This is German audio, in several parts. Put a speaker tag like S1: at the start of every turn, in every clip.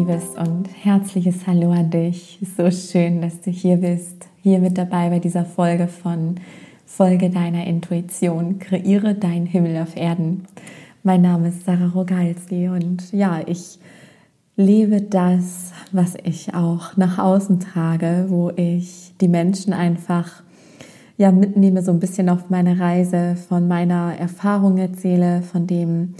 S1: liebes und herzliches Hallo an dich. So schön, dass du hier bist, hier mit dabei bei dieser Folge von Folge deiner Intuition, kreiere deinen Himmel auf Erden. Mein Name ist Sarah Rogalski und ja, ich lebe das, was ich auch nach außen trage, wo ich die Menschen einfach ja mitnehme so ein bisschen auf meine Reise, von meiner Erfahrung erzähle, von dem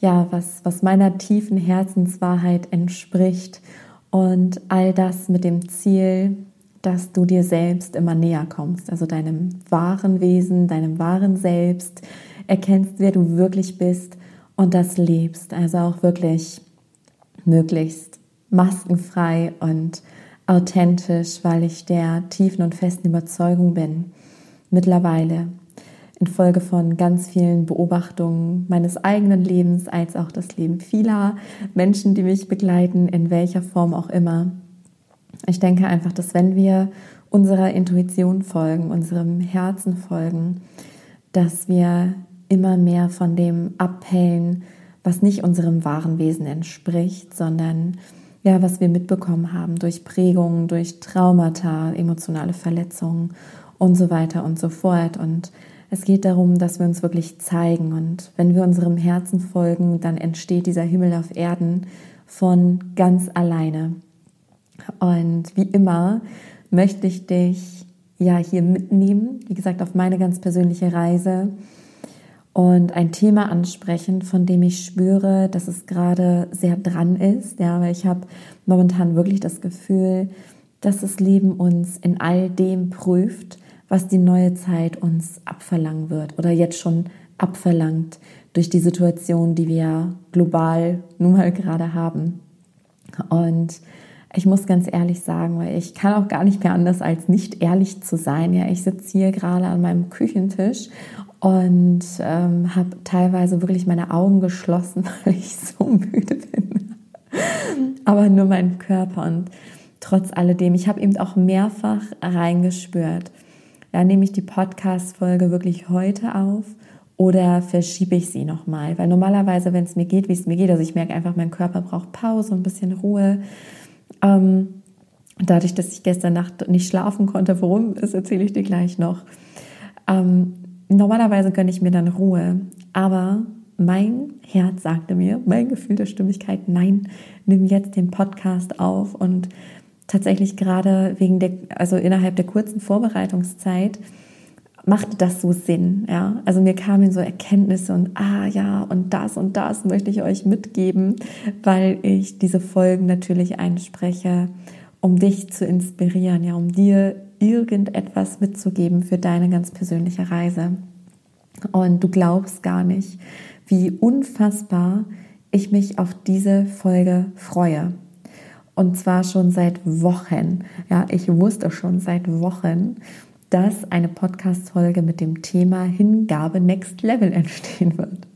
S1: ja, was, was meiner tiefen Herzenswahrheit entspricht. Und all das mit dem Ziel, dass du dir selbst immer näher kommst, also deinem wahren Wesen, deinem wahren Selbst, erkennst, wer du wirklich bist und das lebst, also auch wirklich möglichst maskenfrei und authentisch, weil ich der tiefen und festen Überzeugung bin, mittlerweile, infolge von ganz vielen Beobachtungen meines eigenen Lebens als auch das Leben vieler Menschen, die mich begleiten, in welcher Form auch immer. Ich denke einfach, dass wenn wir unserer Intuition folgen, unserem Herzen folgen, dass wir immer mehr von dem abhellen, was nicht unserem wahren Wesen entspricht, sondern ja, was wir mitbekommen haben durch Prägungen, durch Traumata, emotionale Verletzungen und so weiter und so fort. Und es geht darum, dass wir uns wirklich zeigen und wenn wir unserem Herzen folgen, dann entsteht dieser Himmel auf Erden von ganz alleine. Und wie immer möchte ich dich ja hier mitnehmen, wie gesagt, auf meine ganz persönliche Reise und ein Thema ansprechen, von dem ich spüre, dass es gerade sehr dran ist. Ja, weil ich habe momentan wirklich das Gefühl, dass das Leben uns in all dem prüft, was die neue Zeit uns abverlangen wird oder jetzt schon abverlangt durch die Situation, die wir global nun mal gerade haben. Und ich muss ganz ehrlich sagen, weil ich kann auch gar nicht mehr anders als nicht ehrlich zu sein. Ja, ich sitze hier gerade an meinem Küchentisch und ähm, habe teilweise wirklich meine Augen geschlossen, weil ich so müde bin. Aber nur mein Körper und trotz alledem, ich habe eben auch mehrfach reingespürt ja, nehme ich die Podcast-Folge wirklich heute auf oder verschiebe ich sie nochmal? Weil normalerweise, wenn es mir geht, wie es mir geht, also ich merke einfach, mein Körper braucht Pause und ein bisschen Ruhe. Ähm, dadurch, dass ich gestern Nacht nicht schlafen konnte, warum, das erzähle ich dir gleich noch. Ähm, normalerweise gönne ich mir dann Ruhe, aber mein Herz sagte mir, mein Gefühl der Stimmigkeit, nein, nimm jetzt den Podcast auf und tatsächlich gerade wegen der, also innerhalb der kurzen Vorbereitungszeit, machte das so Sinn, ja. Also mir kamen so Erkenntnisse und ah ja, und das und das möchte ich euch mitgeben, weil ich diese Folgen natürlich einspreche, um dich zu inspirieren, ja, um dir irgendetwas mitzugeben für deine ganz persönliche Reise. Und du glaubst gar nicht, wie unfassbar ich mich auf diese Folge freue. Und zwar schon seit Wochen. Ja, ich wusste schon seit Wochen, dass eine Podcast-Folge mit dem Thema Hingabe Next Level entstehen wird.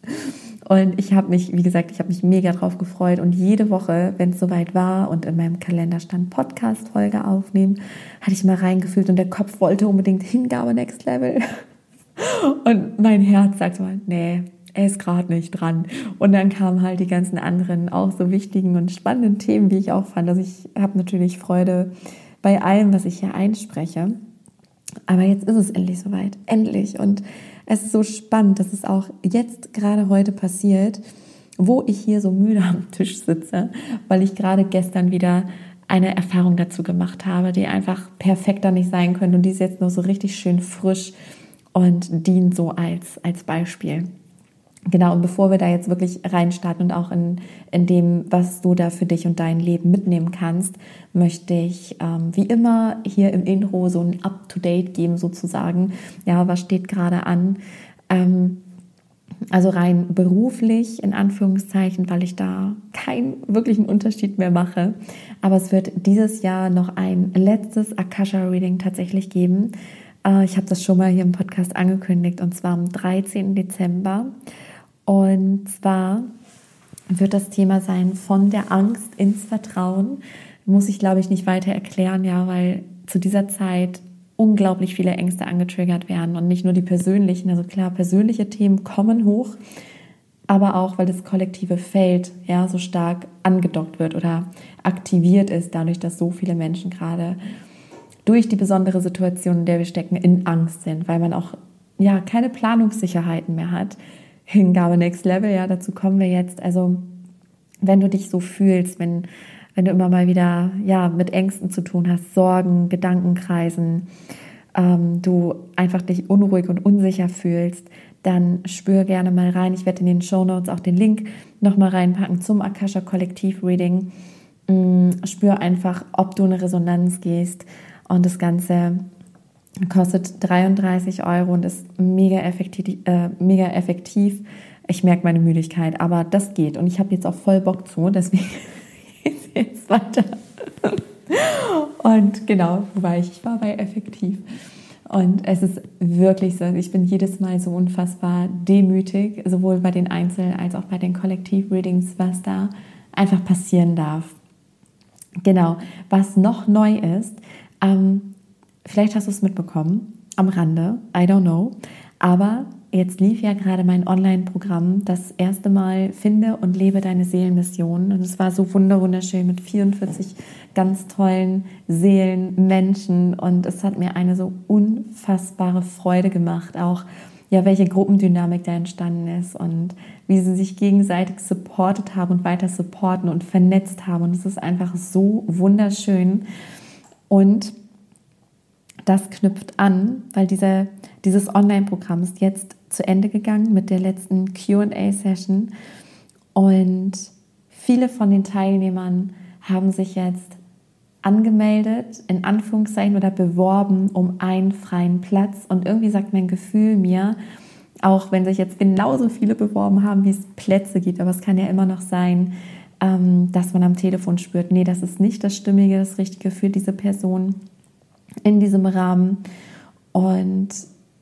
S1: Und ich habe mich, wie gesagt, ich habe mich mega drauf gefreut. Und jede Woche, wenn es soweit war und in meinem Kalender stand Podcast-Folge aufnehmen, hatte ich mal reingefühlt und der Kopf wollte unbedingt Hingabe Next Level. Und mein Herz sagte mal, nee, er ist gerade nicht dran. Und dann kamen halt die ganzen anderen auch so wichtigen und spannenden Themen, wie ich auch fand. Also ich habe natürlich Freude bei allem, was ich hier einspreche. Aber jetzt ist es endlich soweit. Endlich. Und es ist so spannend, dass es auch jetzt gerade heute passiert, wo ich hier so müde am Tisch sitze, weil ich gerade gestern wieder eine Erfahrung dazu gemacht habe, die einfach perfekter nicht sein könnte. Und die ist jetzt noch so richtig schön frisch und dient so als, als Beispiel. Genau, und bevor wir da jetzt wirklich reinstarten und auch in, in dem, was du da für dich und dein Leben mitnehmen kannst, möchte ich ähm, wie immer hier im Intro so ein Up-to-Date geben sozusagen. Ja, was steht gerade an? Ähm, also rein beruflich in Anführungszeichen, weil ich da keinen wirklichen Unterschied mehr mache. Aber es wird dieses Jahr noch ein letztes Akasha-Reading tatsächlich geben. Äh, ich habe das schon mal hier im Podcast angekündigt und zwar am 13. Dezember. Und zwar wird das Thema sein von der Angst ins Vertrauen. Muss ich, glaube ich, nicht weiter erklären, ja, weil zu dieser Zeit unglaublich viele Ängste angetriggert werden und nicht nur die persönlichen. Also klar, persönliche Themen kommen hoch, aber auch, weil das kollektive Feld ja so stark angedockt wird oder aktiviert ist, dadurch, dass so viele Menschen gerade durch die besondere Situation, in der wir stecken, in Angst sind, weil man auch ja keine Planungssicherheiten mehr hat. Hingabe Next Level, ja, dazu kommen wir jetzt. Also wenn du dich so fühlst, wenn wenn du immer mal wieder ja mit Ängsten zu tun hast, Sorgen, Gedankenkreisen, ähm, du einfach dich unruhig und unsicher fühlst, dann spür gerne mal rein. Ich werde in den Show Notes auch den Link nochmal reinpacken zum Akasha Kollektiv Reading. Mm, spür einfach, ob du eine Resonanz gehst. Und das Ganze kostet 33 Euro und ist mega effektiv. Äh, mega effektiv. Ich merke meine Müdigkeit, aber das geht. Und ich habe jetzt auch voll Bock zu, deswegen geht es jetzt weiter. Und genau, wobei ich, ich war bei effektiv. Und es ist wirklich so, ich bin jedes Mal so unfassbar demütig, sowohl bei den Einzel- als auch bei den Kollektiv-Readings, was da einfach passieren darf. Genau, was noch neu ist, ähm, vielleicht hast du es mitbekommen, am Rande, I don't know, aber Jetzt lief ja gerade mein Online-Programm das erste Mal Finde und lebe deine Seelenmission. Und es war so wunderschön mit 44 ganz tollen Seelen, Menschen. Und es hat mir eine so unfassbare Freude gemacht, auch ja, welche Gruppendynamik da entstanden ist und wie sie sich gegenseitig supportet haben und weiter supporten und vernetzt haben. Und es ist einfach so wunderschön. Und das knüpft an, weil diese, dieses Online-Programm ist jetzt zu Ende gegangen mit der letzten QA-Session. Und viele von den Teilnehmern haben sich jetzt angemeldet, in Anführungszeichen, oder beworben um einen freien Platz. Und irgendwie sagt mein Gefühl mir, auch wenn sich jetzt genauso viele beworben haben, wie es Plätze gibt, aber es kann ja immer noch sein, ähm, dass man am Telefon spürt, nee, das ist nicht das Stimmige, das Richtige für diese Person in diesem Rahmen. Und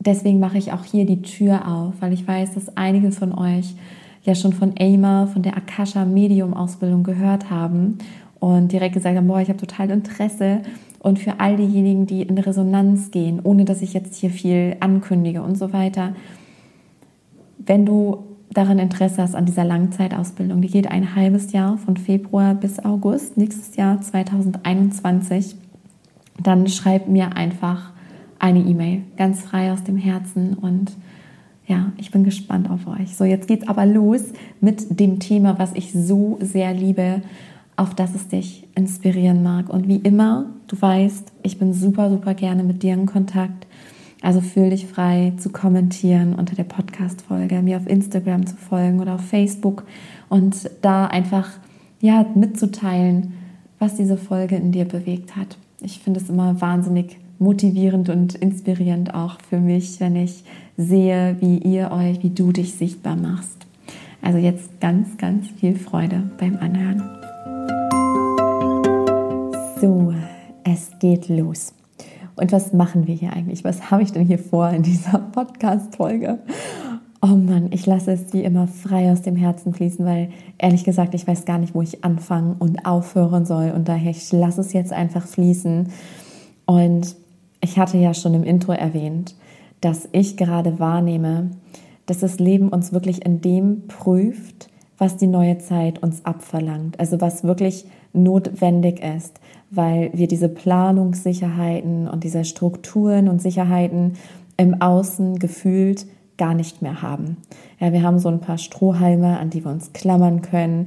S1: deswegen mache ich auch hier die Tür auf, weil ich weiß, dass einige von euch ja schon von AIMA, von der Akasha Medium Ausbildung gehört haben und direkt gesagt haben, boah, ich habe total Interesse. Und für all diejenigen, die in Resonanz gehen, ohne dass ich jetzt hier viel ankündige und so weiter, wenn du daran Interesse hast an dieser Langzeitausbildung, die geht ein halbes Jahr von Februar bis August nächstes Jahr 2021, dann schreib mir einfach eine E-Mail, ganz frei aus dem Herzen und ja, ich bin gespannt auf euch. So, jetzt geht's aber los mit dem Thema, was ich so sehr liebe, auf das es dich inspirieren mag. Und wie immer, du weißt, ich bin super, super gerne mit dir in Kontakt. Also fühl dich frei zu kommentieren unter der Podcast-Folge, mir auf Instagram zu folgen oder auf Facebook und da einfach ja, mitzuteilen, was diese Folge in dir bewegt hat. Ich finde es immer wahnsinnig motivierend und inspirierend auch für mich, wenn ich sehe, wie ihr euch, wie du dich sichtbar machst. Also jetzt ganz, ganz viel Freude beim Anhören. So, es geht los. Und was machen wir hier eigentlich? Was habe ich denn hier vor in dieser Podcast-Folge? Oh Mann, ich lasse es wie immer frei aus dem Herzen fließen, weil ehrlich gesagt, ich weiß gar nicht, wo ich anfangen und aufhören soll. Und daher, ich lasse es jetzt einfach fließen. Und ich hatte ja schon im Intro erwähnt, dass ich gerade wahrnehme, dass das Leben uns wirklich in dem prüft, was die neue Zeit uns abverlangt. Also was wirklich notwendig ist, weil wir diese Planungssicherheiten und diese Strukturen und Sicherheiten im Außen gefühlt gar nicht mehr haben. Ja, wir haben so ein paar Strohhalme, an die wir uns klammern können,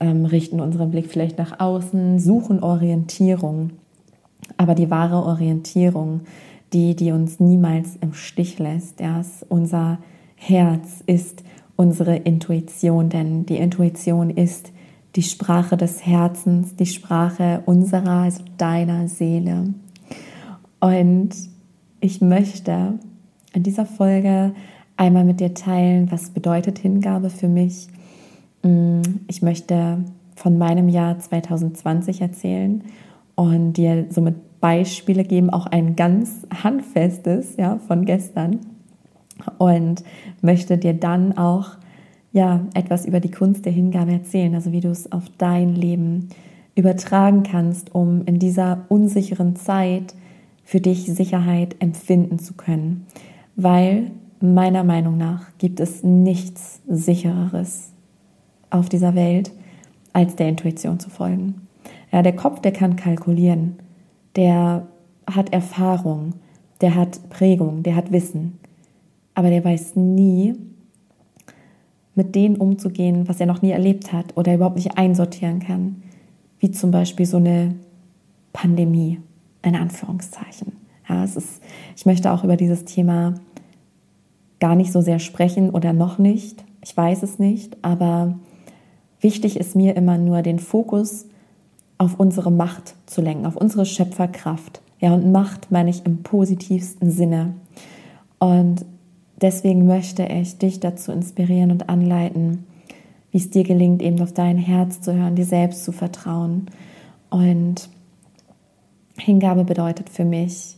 S1: ähm, richten unseren Blick vielleicht nach außen, suchen Orientierung. Aber die wahre Orientierung, die, die uns niemals im Stich lässt, ja, ist unser Herz, ist unsere Intuition, denn die Intuition ist die Sprache des Herzens, die Sprache unserer, also deiner Seele. Und ich möchte in dieser Folge einmal mit dir teilen, was bedeutet Hingabe für mich. Mm, ich möchte von meinem Jahr 2020 erzählen und dir somit Beispiele geben, auch ein ganz handfestes, ja, von gestern. Und möchte dir dann auch ja, etwas über die Kunst der Hingabe erzählen, also wie du es auf dein Leben übertragen kannst, um in dieser unsicheren Zeit für dich Sicherheit empfinden zu können. Weil meiner Meinung nach gibt es nichts sichereres auf dieser Welt, als der Intuition zu folgen. Ja, der Kopf, der kann kalkulieren, der hat Erfahrung, der hat Prägung, der hat Wissen, aber der weiß nie, mit denen umzugehen, was er noch nie erlebt hat oder überhaupt nicht einsortieren kann, wie zum Beispiel so eine Pandemie, in Anführungszeichen. Ja, es ist, ich möchte auch über dieses Thema gar nicht so sehr sprechen oder noch nicht. Ich weiß es nicht, aber wichtig ist mir immer nur den Fokus auf unsere Macht zu lenken, auf unsere Schöpferkraft. Ja, und Macht meine ich im positivsten Sinne. Und deswegen möchte ich dich dazu inspirieren und anleiten, wie es dir gelingt, eben auf dein Herz zu hören, dir selbst zu vertrauen. Und Hingabe bedeutet für mich,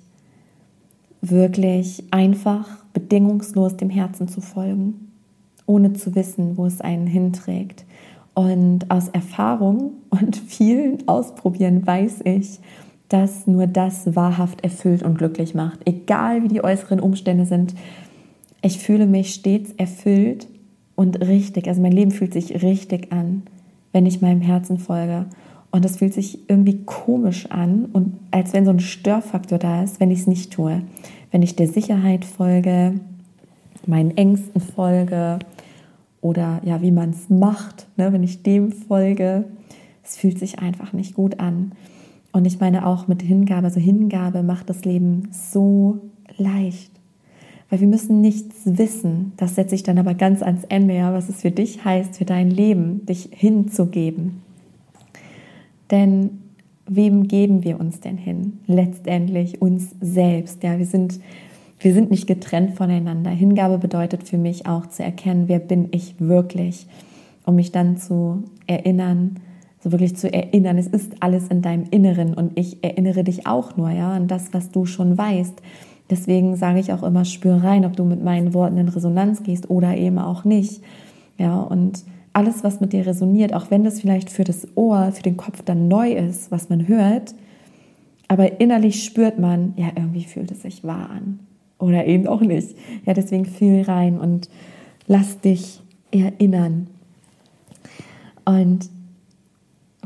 S1: wirklich einfach, bedingungslos dem Herzen zu folgen, ohne zu wissen, wo es einen hinträgt. Und aus Erfahrung und vielen Ausprobieren weiß ich, dass nur das wahrhaft erfüllt und glücklich macht. Egal wie die äußeren Umstände sind, ich fühle mich stets erfüllt und richtig. Also mein Leben fühlt sich richtig an, wenn ich meinem Herzen folge. Und es fühlt sich irgendwie komisch an und als wenn so ein Störfaktor da ist, wenn ich es nicht tue. Wenn ich der Sicherheit folge, meinen Ängsten folge oder ja, wie man es macht, ne, wenn ich dem folge. Es fühlt sich einfach nicht gut an. Und ich meine auch mit Hingabe, also Hingabe macht das Leben so leicht. Weil wir müssen nichts wissen. Das setze ich dann aber ganz ans Ende, ja, was es für dich heißt, für dein Leben, dich hinzugeben. Denn wem geben wir uns denn hin? Letztendlich uns selbst. Ja, wir sind, wir sind nicht getrennt voneinander. Hingabe bedeutet für mich auch zu erkennen, wer bin ich wirklich, um mich dann zu erinnern, so wirklich zu erinnern, es ist alles in deinem Inneren und ich erinnere dich auch nur, ja, an das, was du schon weißt. Deswegen sage ich auch immer, spür rein, ob du mit meinen Worten in Resonanz gehst oder eben auch nicht. Ja, und alles, was mit dir resoniert, auch wenn das vielleicht für das Ohr, für den Kopf dann neu ist, was man hört, aber innerlich spürt man, ja, irgendwie fühlt es sich wahr an. Oder eben auch nicht. Ja, deswegen fühl rein und lass dich erinnern. Und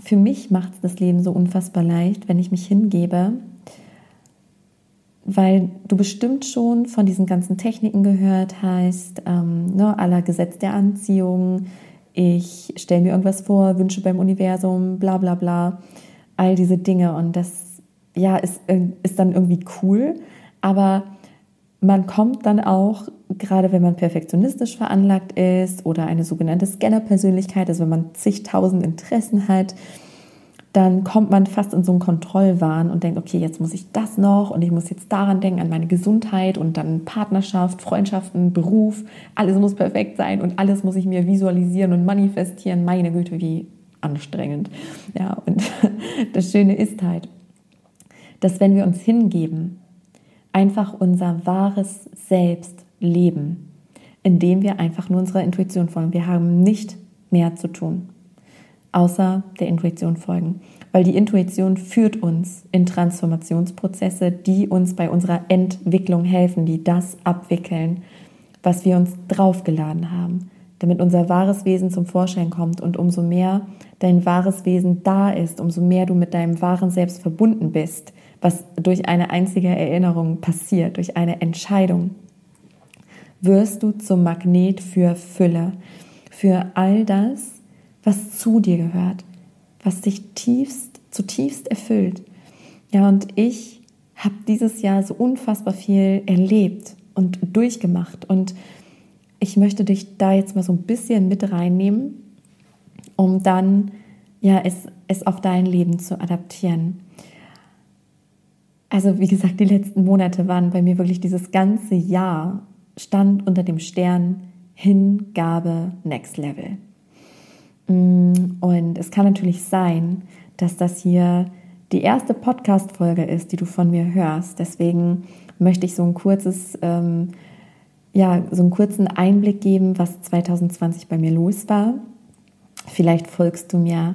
S1: für mich macht es das Leben so unfassbar leicht, wenn ich mich hingebe, weil du bestimmt schon von diesen ganzen Techniken gehört hast, ähm, ne, aller Gesetz der Anziehung, ich stelle mir irgendwas vor, Wünsche beim Universum, bla bla bla, all diese Dinge. Und das ja, ist, ist dann irgendwie cool, aber man kommt dann auch, gerade wenn man perfektionistisch veranlagt ist oder eine sogenannte Scanner-Persönlichkeit, also wenn man zigtausend Interessen hat, dann kommt man fast in so einen Kontrollwahn und denkt, okay, jetzt muss ich das noch und ich muss jetzt daran denken, an meine Gesundheit und dann Partnerschaft, Freundschaften, Beruf. Alles muss perfekt sein und alles muss ich mir visualisieren und manifestieren. Meine Güte, wie anstrengend. Ja, und das Schöne ist halt, dass wenn wir uns hingeben, einfach unser wahres Selbst leben, indem wir einfach nur unserer Intuition folgen. Wir haben nicht mehr zu tun außer der Intuition folgen. Weil die Intuition führt uns in Transformationsprozesse, die uns bei unserer Entwicklung helfen, die das abwickeln, was wir uns draufgeladen haben, damit unser wahres Wesen zum Vorschein kommt. Und umso mehr dein wahres Wesen da ist, umso mehr du mit deinem wahren Selbst verbunden bist, was durch eine einzige Erinnerung passiert, durch eine Entscheidung, wirst du zum Magnet für Fülle, für all das, was zu dir gehört, was dich tiefst, zutiefst erfüllt. Ja, und ich habe dieses Jahr so unfassbar viel erlebt und durchgemacht und ich möchte dich da jetzt mal so ein bisschen mit reinnehmen, um dann ja es, es auf dein Leben zu adaptieren. Also wie gesagt, die letzten Monate waren bei mir wirklich dieses ganze Jahr stand unter dem Stern Hingabe Next Level. Mm, und es kann natürlich sein, dass das hier die erste Podcast-Folge ist, die du von mir hörst. Deswegen möchte ich so ein kurzes, ähm, ja, so einen kurzen Einblick geben, was 2020 bei mir los war. Vielleicht folgst du mir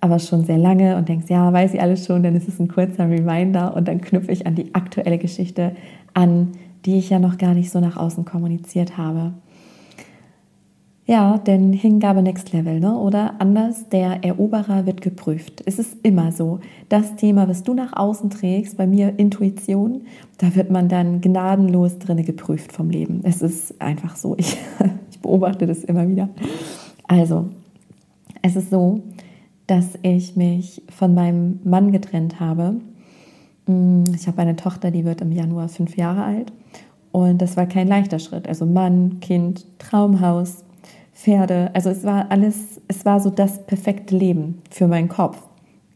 S1: aber schon sehr lange und denkst, ja, weiß ich alles schon, dann ist es ein kurzer Reminder und dann knüpfe ich an die aktuelle Geschichte an, die ich ja noch gar nicht so nach außen kommuniziert habe. Ja, denn Hingabe Next Level, ne? oder anders, der Eroberer wird geprüft. Es ist immer so. Das Thema, was du nach außen trägst, bei mir Intuition, da wird man dann gnadenlos drinne geprüft vom Leben. Es ist einfach so. Ich, ich beobachte das immer wieder. Also, es ist so, dass ich mich von meinem Mann getrennt habe. Mm, ich habe eine Tochter, die wird im Januar fünf Jahre alt. Und das war kein leichter Schritt. Also Mann, Kind, Traumhaus, Pferde. Also es war alles, es war so das perfekte Leben für meinen Kopf.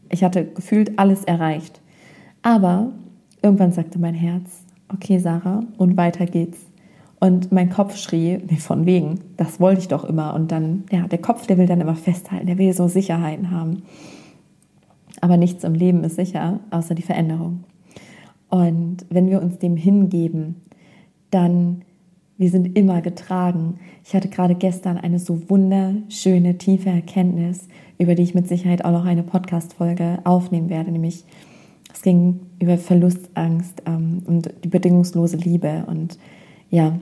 S1: Ich hatte gefühlt alles erreicht. Aber irgendwann sagte mein Herz, okay Sarah, und weiter geht's. Und mein Kopf schrie, nee, von wegen, das wollte ich doch immer. Und dann, ja, der Kopf, der will dann immer festhalten, der will so Sicherheiten haben. Aber nichts im Leben ist sicher, außer die Veränderung. Und wenn wir uns dem hingeben, dann wir sind immer getragen. Ich hatte gerade gestern eine so wunderschöne, tiefe Erkenntnis, über die ich mit Sicherheit auch noch eine Podcast-Folge aufnehmen werde, nämlich es ging über Verlustangst ähm, und die bedingungslose Liebe. Und ja,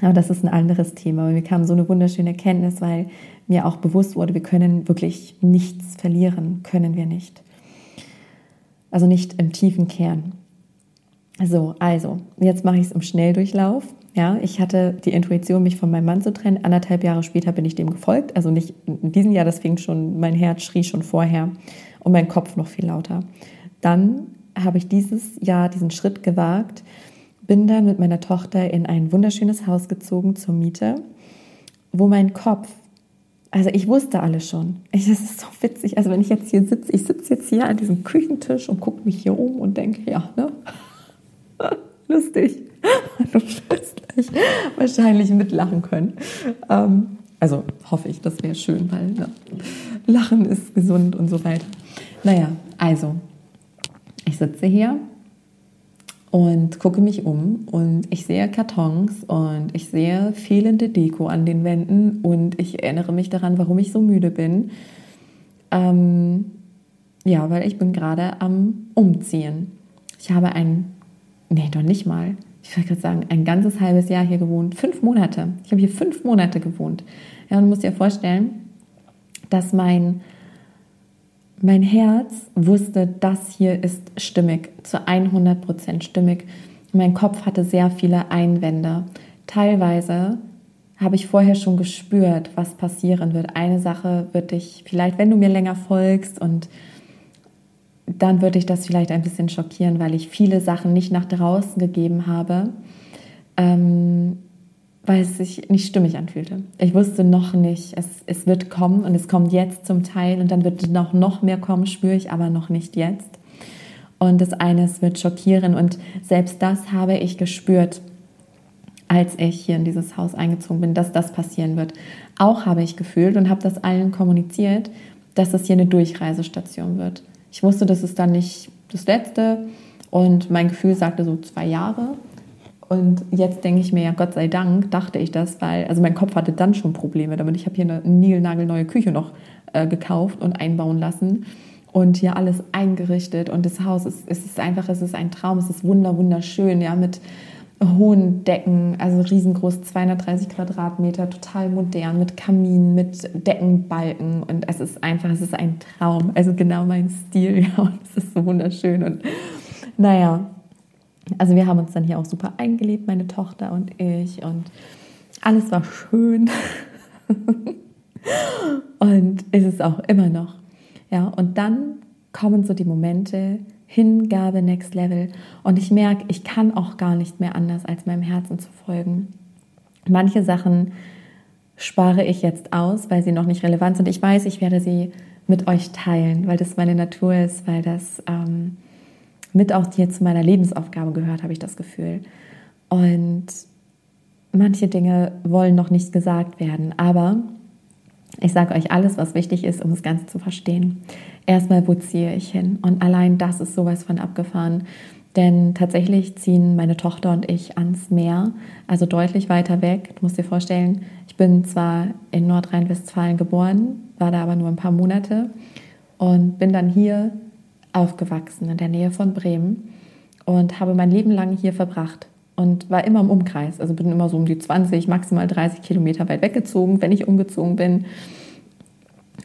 S1: aber das ist ein anderes Thema. Aber mir kam so eine wunderschöne Erkenntnis, weil mir auch bewusst wurde, wir können wirklich nichts verlieren, können wir nicht. Also nicht im tiefen Kern. So, also, jetzt mache ich es im Schnelldurchlauf. Ja, ich hatte die Intuition, mich von meinem Mann zu trennen. Anderthalb Jahre später bin ich dem gefolgt. Also nicht in diesem Jahr, das fing schon, mein Herz schrie schon vorher und mein Kopf noch viel lauter. Dann habe ich dieses Jahr diesen Schritt gewagt, bin dann mit meiner Tochter in ein wunderschönes Haus gezogen zur Miete, wo mein Kopf, also ich wusste alles schon. Ich, das ist so witzig. Also wenn ich jetzt hier sitze, ich sitze jetzt hier an diesem Küchentisch und gucke mich hier um und denke, ja, ne? Lustig. Du wirst gleich wahrscheinlich mitlachen können. Ähm, also hoffe ich, das wäre schön, weil ne, Lachen ist gesund und so weiter. Naja, also, ich sitze hier und gucke mich um und ich sehe Kartons und ich sehe fehlende Deko an den Wänden und ich erinnere mich daran, warum ich so müde bin. Ähm, ja, weil ich bin gerade am Umziehen. Ich habe ein nee, doch nicht mal, ich wollte gerade sagen, ein ganzes halbes Jahr hier gewohnt. Fünf Monate. Ich habe hier fünf Monate gewohnt. Ja, und du musst dir vorstellen, dass mein, mein Herz wusste, das hier ist stimmig, zu 100 Prozent stimmig. Mein Kopf hatte sehr viele Einwände. Teilweise habe ich vorher schon gespürt, was passieren wird. Eine Sache wird dich vielleicht, wenn du mir länger folgst und dann würde ich das vielleicht ein bisschen schockieren, weil ich viele Sachen nicht nach draußen gegeben habe, ähm, weil es sich nicht stimmig anfühlte. Ich wusste noch nicht, es, es wird kommen und es kommt jetzt zum Teil und dann wird noch, noch mehr kommen, spüre ich aber noch nicht jetzt. Und das eine wird schockieren und selbst das habe ich gespürt, als ich hier in dieses Haus eingezogen bin, dass das passieren wird. Auch habe ich gefühlt und habe das allen kommuniziert, dass das hier eine Durchreisestation wird. Ich wusste, das ist dann nicht das Letzte und mein Gefühl sagte so zwei Jahre. Und jetzt denke ich mir, ja, Gott sei Dank dachte ich das, weil, also mein Kopf hatte dann schon Probleme damit. Ich habe hier eine niegelnagelneue Küche noch äh, gekauft und einbauen lassen und hier alles eingerichtet und das Haus ist, ist einfach, es ist ein Traum, es ist wunder, wunderschön, ja, mit hohen Decken, also riesengroß, 230 Quadratmeter, total modern, mit Kamin, mit Deckenbalken. Und es ist einfach, es ist ein Traum, also genau mein Stil, ja, und es ist so wunderschön. Und naja, also wir haben uns dann hier auch super eingelebt, meine Tochter und ich. Und alles war schön. Und ist es auch immer noch, ja, und dann kommen so die Momente, Hingabe Next Level. Und ich merke, ich kann auch gar nicht mehr anders, als meinem Herzen zu folgen. Manche Sachen spare ich jetzt aus, weil sie noch nicht relevant sind. Ich weiß, ich werde sie mit euch teilen, weil das meine Natur ist, weil das ähm, mit auch hier zu meiner Lebensaufgabe gehört, habe ich das Gefühl. Und manche Dinge wollen noch nicht gesagt werden, aber ich sage euch alles, was wichtig ist, um das Ganze zu verstehen. Erstmal, wo ziehe ich hin? Und allein das ist sowas von abgefahren. Denn tatsächlich ziehen meine Tochter und ich ans Meer, also deutlich weiter weg. Du musst dir vorstellen, ich bin zwar in Nordrhein-Westfalen geboren, war da aber nur ein paar Monate und bin dann hier aufgewachsen, in der Nähe von Bremen und habe mein Leben lang hier verbracht. Und war immer im Umkreis. Also bin immer so um die 20, maximal 30 Kilometer weit weggezogen, wenn ich umgezogen bin.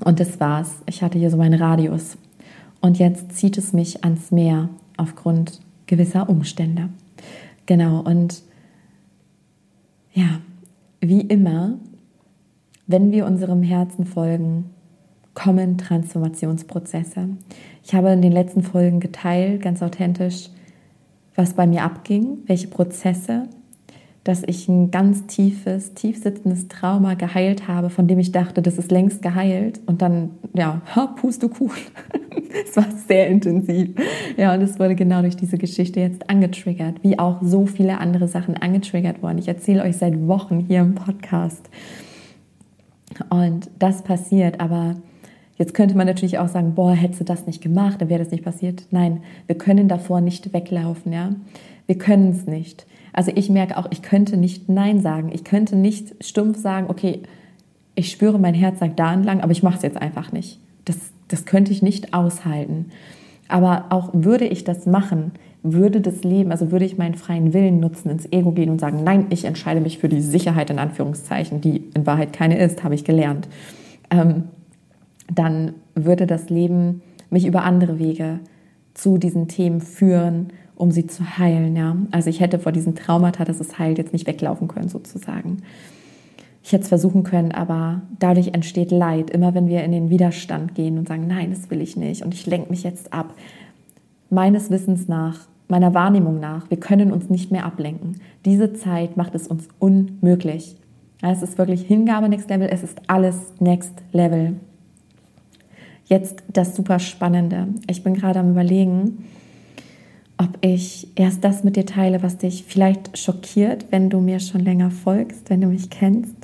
S1: Und das war's. Ich hatte hier so meinen Radius. Und jetzt zieht es mich ans Meer aufgrund gewisser Umstände. Genau, und ja, wie immer, wenn wir unserem Herzen folgen, kommen Transformationsprozesse. Ich habe in den letzten Folgen geteilt, ganz authentisch, was bei mir abging, welche Prozesse, dass ich ein ganz tiefes, tief sitzendes Trauma geheilt habe, von dem ich dachte, das ist längst geheilt. Und dann, ja, Pustekuchen. es war sehr intensiv. Ja, und es wurde genau durch diese Geschichte jetzt angetriggert, wie auch so viele andere Sachen angetriggert worden. Ich erzähle euch seit Wochen hier im Podcast. Und das passiert, aber Jetzt könnte man natürlich auch sagen, boah, hättest du das nicht gemacht, dann wäre das nicht passiert. Nein, wir können davor nicht weglaufen, ja. Wir können es nicht. Also ich merke auch, ich könnte nicht Nein sagen. Ich könnte nicht stumpf sagen, okay, ich spüre, mein Herz sagt da entlang, aber ich mache es jetzt einfach nicht. Das, das könnte ich nicht aushalten. Aber auch würde ich das machen, würde das Leben, also würde ich meinen freien Willen nutzen, ins Ego gehen und sagen, nein, ich entscheide mich für die Sicherheit in Anführungszeichen, die in Wahrheit keine ist, habe ich gelernt. Ähm, dann würde das Leben mich über andere Wege zu diesen Themen führen, um sie zu heilen. Ja? Also ich hätte vor diesen Traumata, dass es heilt, jetzt nicht weglaufen können sozusagen. Ich hätte es versuchen können, aber dadurch entsteht Leid. Immer wenn wir in den Widerstand gehen und sagen, nein, das will ich nicht und ich lenke mich jetzt ab. Meines Wissens nach, meiner Wahrnehmung nach, wir können uns nicht mehr ablenken. Diese Zeit macht es uns unmöglich. Es ist wirklich Hingabe Next Level, es ist alles Next Level. Jetzt das super Spannende. Ich bin gerade am Überlegen, ob ich erst das mit dir teile, was dich vielleicht schockiert, wenn du mir schon länger folgst, wenn du mich kennst.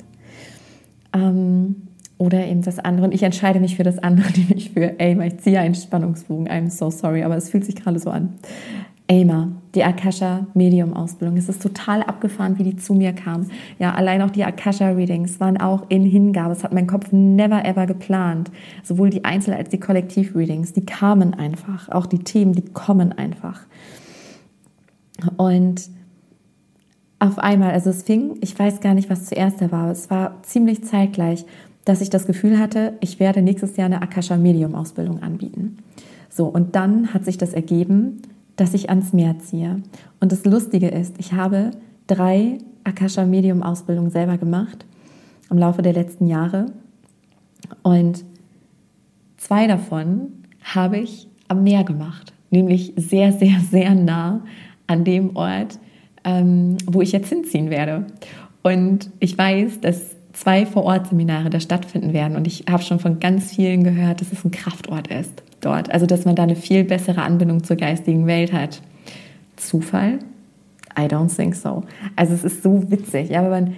S1: Ähm, oder eben das andere. Und ich entscheide mich für das andere, nämlich für, ey, ich ziehe einen Spannungsbogen. I'm so sorry, aber es fühlt sich gerade so an. AIMA, die Akasha Medium Ausbildung. Es ist total abgefahren, wie die zu mir kam. Ja, allein auch die Akasha Readings waren auch in Hingabe. Es hat mein Kopf never ever geplant. Sowohl die Einzel- als die Kollektiv Readings, die kamen einfach. Auch die Themen, die kommen einfach. Und auf einmal, also es fing, ich weiß gar nicht, was zuerst da war, es war ziemlich zeitgleich, dass ich das Gefühl hatte, ich werde nächstes Jahr eine Akasha Medium Ausbildung anbieten. So, und dann hat sich das ergeben, dass ich ans Meer ziehe. Und das Lustige ist, ich habe drei Akasha Medium Ausbildungen selber gemacht im Laufe der letzten Jahre. Und zwei davon habe ich am Meer gemacht, nämlich sehr, sehr, sehr nah an dem Ort, ähm, wo ich jetzt hinziehen werde. Und ich weiß, dass zwei Vorortseminare da stattfinden werden. Und ich habe schon von ganz vielen gehört, dass es ein Kraftort ist dort. Also, dass man da eine viel bessere Anbindung zur geistigen Welt hat. Zufall? I don't think so. Also, es ist so witzig. Ja, wenn man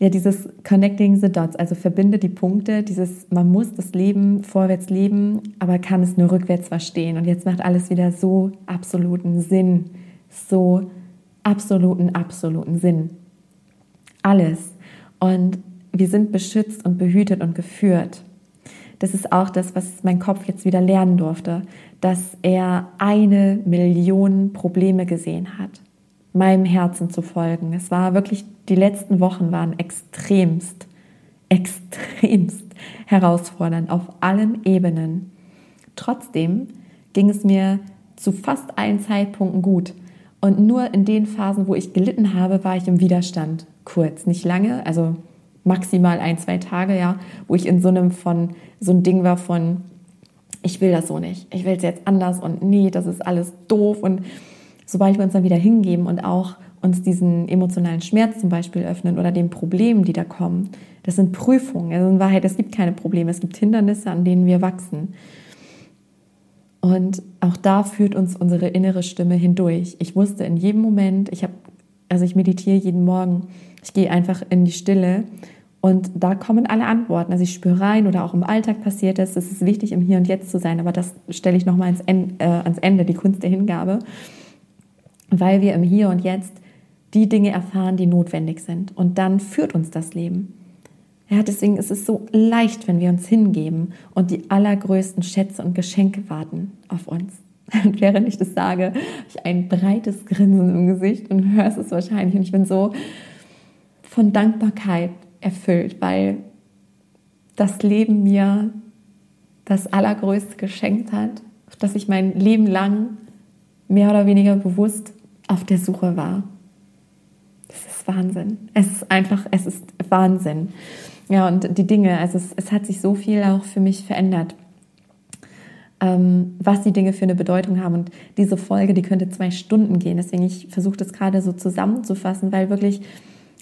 S1: ja, dieses Connecting the Dots, also verbinde die Punkte, dieses, man muss das Leben vorwärts leben, aber kann es nur rückwärts verstehen. Und jetzt macht alles wieder so absoluten Sinn. So absoluten, absoluten Sinn. Alles. Und wir sind beschützt und behütet und geführt das ist auch das, was mein Kopf jetzt wieder lernen durfte, dass er eine Million Probleme gesehen hat, meinem Herzen zu folgen. Es war wirklich, die letzten Wochen waren extremst, extremst herausfordernd auf allen Ebenen. Trotzdem ging es mir zu fast allen Zeitpunkten gut. Und nur in den Phasen, wo ich gelitten habe, war ich im Widerstand. Kurz, nicht lange, also maximal ein, zwei Tage, ja, wo ich in so einem von, so ein Ding war von, ich will das so nicht, ich will es jetzt anders und nee, das ist alles doof. Und sobald wir uns dann wieder hingeben und auch uns diesen emotionalen Schmerz zum Beispiel öffnen oder den Problemen, die da kommen, das sind Prüfungen. Also in Wahrheit, es gibt keine Probleme, es gibt Hindernisse, an denen wir wachsen. Und auch da führt uns unsere innere Stimme hindurch. Ich wusste in jedem Moment, ich habe, also ich meditiere jeden Morgen, ich gehe einfach in die Stille und da kommen alle Antworten. Also ich spüre rein oder auch im Alltag passiert es. Es ist wichtig, im Hier und Jetzt zu sein, aber das stelle ich nochmal ans, äh, ans Ende, die Kunst der Hingabe, weil wir im Hier und Jetzt die Dinge erfahren, die notwendig sind. Und dann führt uns das Leben. Ja, deswegen ist es so leicht, wenn wir uns hingeben und die allergrößten Schätze und Geschenke warten auf uns. Und während ich das sage, habe ich ein breites Grinsen im Gesicht und hörst es wahrscheinlich. Und ich bin so von Dankbarkeit erfüllt, weil das Leben mir das Allergrößte geschenkt hat, auf das ich mein Leben lang mehr oder weniger bewusst auf der Suche war. Das ist Wahnsinn. Es ist einfach, es ist Wahnsinn. Ja, und die Dinge, also es, es hat sich so viel auch für mich verändert, ähm, was die Dinge für eine Bedeutung haben. Und diese Folge, die könnte zwei Stunden gehen. Deswegen, ich versuche das gerade so zusammenzufassen, weil wirklich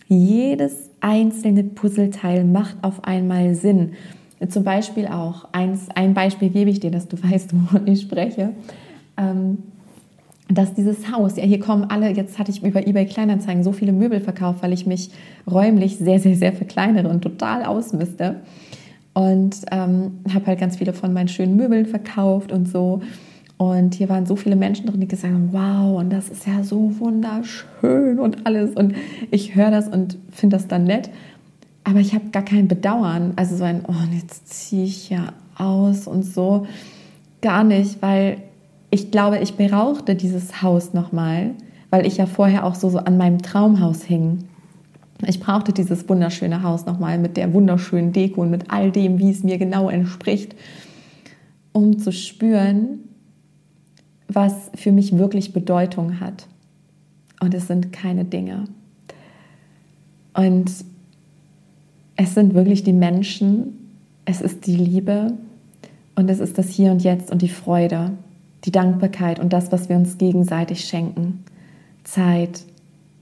S1: jedes einzelne Puzzleteil macht auf einmal Sinn. Zum Beispiel auch, eins, ein Beispiel gebe ich dir, dass du weißt, wovon ich spreche. Ähm, dass dieses Haus, ja, hier kommen alle, jetzt hatte ich über eBay Kleinanzeigen so viele Möbel verkauft, weil ich mich räumlich sehr, sehr, sehr verkleinere und total ausmiste. Und ähm, habe halt ganz viele von meinen schönen Möbeln verkauft und so. Und hier waren so viele Menschen drin, die gesagt haben, wow, und das ist ja so wunderschön und alles. Und ich höre das und finde das dann nett. Aber ich habe gar kein Bedauern. Also so ein, oh, jetzt ziehe ich ja aus und so. Gar nicht, weil ich glaube, ich brauchte dieses Haus nochmal, weil ich ja vorher auch so, so an meinem Traumhaus hing. Ich brauchte dieses wunderschöne Haus nochmal mit der wunderschönen Deko und mit all dem, wie es mir genau entspricht, um zu spüren, was für mich wirklich Bedeutung hat. Und es sind keine Dinge. Und es sind wirklich die Menschen, es ist die Liebe und es ist das Hier und Jetzt und die Freude die Dankbarkeit und das, was wir uns gegenseitig schenken. Zeit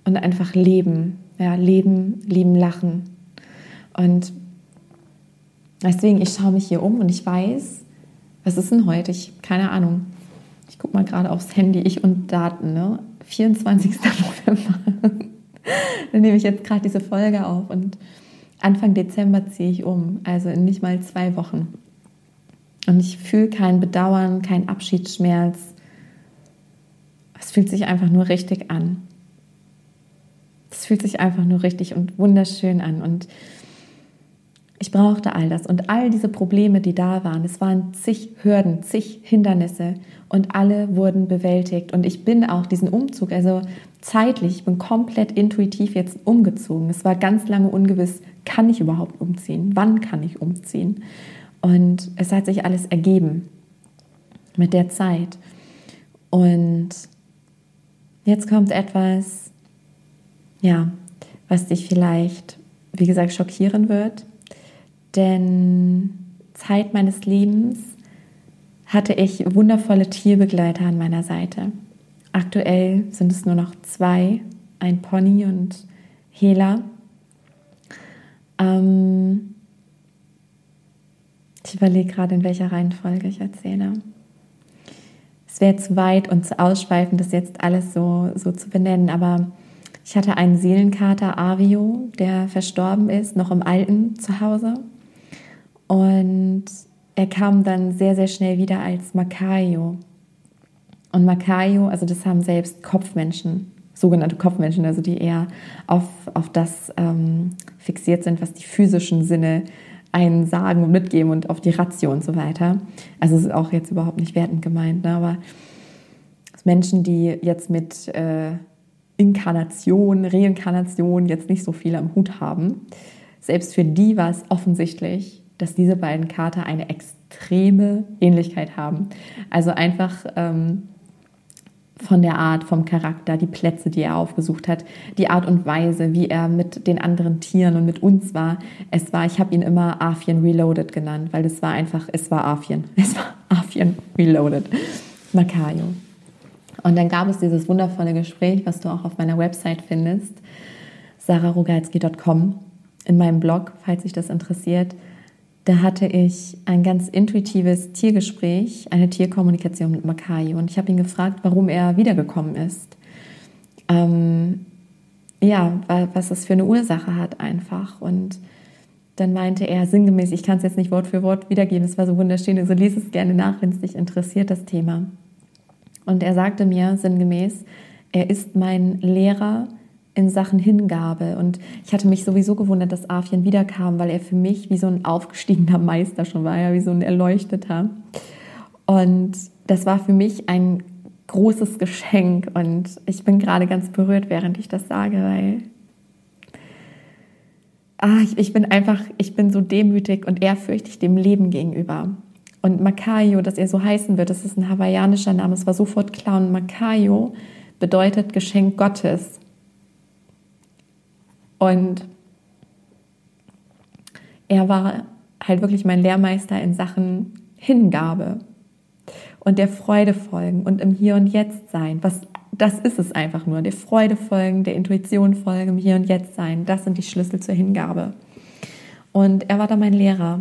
S1: und einfach leben. Ja, leben, lieben, lachen. Und deswegen, ich schaue mich hier um und ich weiß, was ist denn heute? Ich, keine Ahnung. Ich gucke mal gerade aufs Handy, ich und Daten, ne? 24. November. Dann nehme ich jetzt gerade diese Folge auf und Anfang Dezember ziehe ich um, also in nicht mal zwei Wochen. Und ich fühle kein Bedauern, kein Abschiedsschmerz. Es fühlt sich einfach nur richtig an. Es fühlt sich einfach nur richtig und wunderschön an. Und ich brauchte all das und all diese Probleme, die da waren. Es waren zig Hürden, zig Hindernisse und alle wurden bewältigt. Und ich bin auch diesen Umzug, also zeitlich, ich bin komplett intuitiv jetzt umgezogen. Es war ganz lange ungewiss, kann ich überhaupt umziehen? Wann kann ich umziehen? Und es hat sich alles ergeben mit der Zeit. Und jetzt kommt etwas, ja, was dich vielleicht, wie gesagt, schockieren wird. Denn Zeit meines Lebens hatte ich wundervolle Tierbegleiter an meiner Seite. Aktuell sind es nur noch zwei, ein Pony und Hela. Ähm, ich überlege gerade, in welcher Reihenfolge ich erzähle. Es wäre zu weit und zu ausschweifend, das jetzt alles so, so zu benennen, aber ich hatte einen Seelenkater, Avio, der verstorben ist, noch im alten Zuhause. Und er kam dann sehr, sehr schnell wieder als Makayo. Und Makayo, also das haben selbst Kopfmenschen, sogenannte Kopfmenschen, also die eher auf, auf das ähm, fixiert sind, was die physischen Sinne einen sagen und mitgeben und auf die Ratio und so weiter. Also es ist auch jetzt überhaupt nicht wertend gemeint, ne? aber Menschen, die jetzt mit äh, Inkarnation, Reinkarnation jetzt nicht so viel am Hut haben, selbst für die war es offensichtlich, dass diese beiden Kater eine extreme Ähnlichkeit haben. Also einfach ähm, von der Art, vom Charakter, die Plätze, die er aufgesucht hat, die Art und Weise, wie er mit den anderen Tieren und mit uns war. Es war, ich habe ihn immer Afien Reloaded genannt, weil es war einfach, es war Afien. Es war Afien Reloaded. Makayo. Und dann gab es dieses wundervolle Gespräch, was du auch auf meiner Website findest, sararogalski.com, in meinem Blog, falls dich das interessiert da hatte ich ein ganz intuitives Tiergespräch, eine Tierkommunikation mit Makai und ich habe ihn gefragt, warum er wiedergekommen ist. Ähm, ja, was es für eine Ursache hat einfach. Und dann meinte er sinngemäß, ich kann es jetzt nicht Wort für Wort wiedergeben, es war so wunderschön, also lies es gerne nach, wenn es dich interessiert, das Thema. Und er sagte mir sinngemäß, er ist mein Lehrer, in Sachen Hingabe. Und ich hatte mich sowieso gewundert, dass Afien wiederkam, weil er für mich wie so ein aufgestiegener Meister schon war, ja, wie so ein Erleuchteter. Und das war für mich ein großes Geschenk und ich bin gerade ganz berührt, während ich das sage, weil ah, ich, ich bin einfach, ich bin so demütig und ehrfürchtig dem Leben gegenüber. Und Makayo, dass er so heißen wird, das ist ein hawaiianischer Name, es war sofort klar. Und Makayo bedeutet Geschenk Gottes. Und er war halt wirklich mein Lehrmeister in Sachen Hingabe und der Freude folgen und im Hier und Jetzt sein. Was, das ist es einfach nur. Der Freude folgen, der Intuition folgen, im Hier und Jetzt sein. Das sind die Schlüssel zur Hingabe. Und er war da mein Lehrer.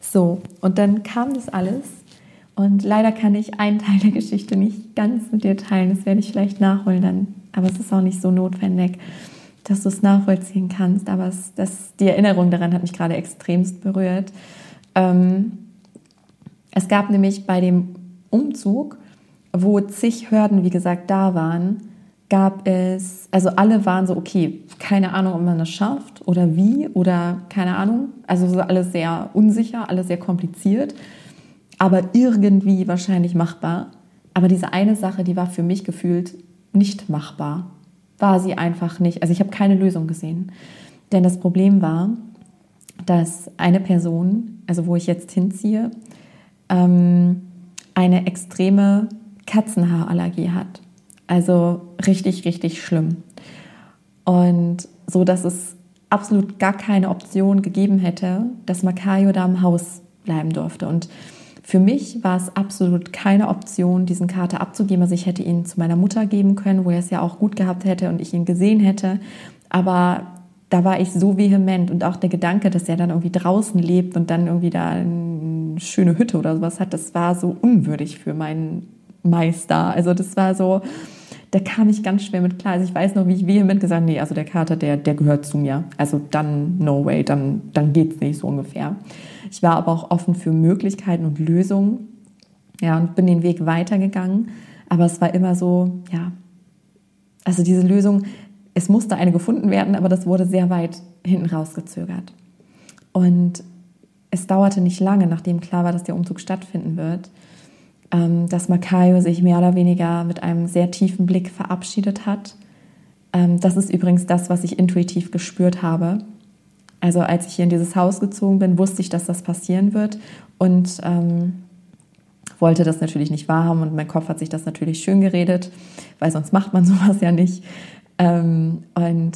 S1: So, und dann kam das alles. Und leider kann ich einen Teil der Geschichte nicht ganz mit dir teilen. Das werde ich vielleicht nachholen dann. Aber es ist auch nicht so notwendig, dass du es nachvollziehen kannst. Aber es, das, die Erinnerung daran hat mich gerade extremst berührt. Ähm, es gab nämlich bei dem Umzug, wo zig Hürden, wie gesagt, da waren, gab es, also alle waren so, okay, keine Ahnung, ob man das schafft oder wie oder keine Ahnung. Also so alles sehr unsicher, alles sehr kompliziert, aber irgendwie wahrscheinlich machbar. Aber diese eine Sache, die war für mich gefühlt nicht machbar. War sie einfach nicht. Also ich habe keine Lösung gesehen. Denn das Problem war, dass eine Person, also wo ich jetzt hinziehe, ähm, eine extreme Katzenhaarallergie hat. Also richtig, richtig schlimm. Und so, dass es absolut gar keine Option gegeben hätte, dass Makayo da im Haus bleiben durfte. Und für mich war es absolut keine Option, diesen Kater abzugeben. Also ich hätte ihn zu meiner Mutter geben können, wo er es ja auch gut gehabt hätte und ich ihn gesehen hätte. Aber da war ich so vehement und auch der Gedanke, dass er dann irgendwie draußen lebt und dann irgendwie da eine schöne Hütte oder sowas hat, das war so unwürdig für meinen Meister. Also das war so, da kam ich ganz schwer mit klar. Also ich weiß noch, wie ich vehement gesagt nee, also der Kater, der, der gehört zu mir. Also dann, no way, dann, dann geht's nicht so ungefähr. Ich war aber auch offen für Möglichkeiten und Lösungen. Ja, und bin den Weg weitergegangen. Aber es war immer so, ja, also diese Lösung, es musste eine gefunden werden, aber das wurde sehr weit hinten rausgezögert. Und es dauerte nicht lange, nachdem klar war, dass der Umzug stattfinden wird, ähm, dass Makayo sich mehr oder weniger mit einem sehr tiefen Blick verabschiedet hat. Ähm, das ist übrigens das, was ich intuitiv gespürt habe. Also als ich hier in dieses Haus gezogen bin, wusste ich, dass das passieren wird und ähm, wollte das natürlich nicht wahrhaben und mein Kopf hat sich das natürlich schön geredet, weil sonst macht man sowas ja nicht. Ähm, und